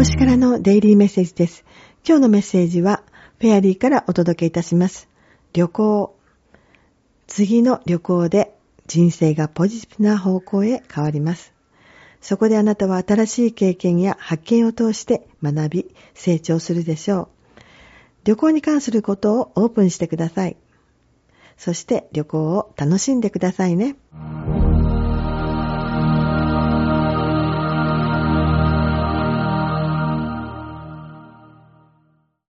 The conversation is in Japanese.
星からのデイリーメッセージです。今日のメッセージは、フェアリーからお届けいたします。旅行。次の旅行で人生がポジティブな方向へ変わります。そこであなたは新しい経験や発見を通して学び、成長するでしょう。旅行に関することをオープンしてください。そして旅行を楽しんでくださいね。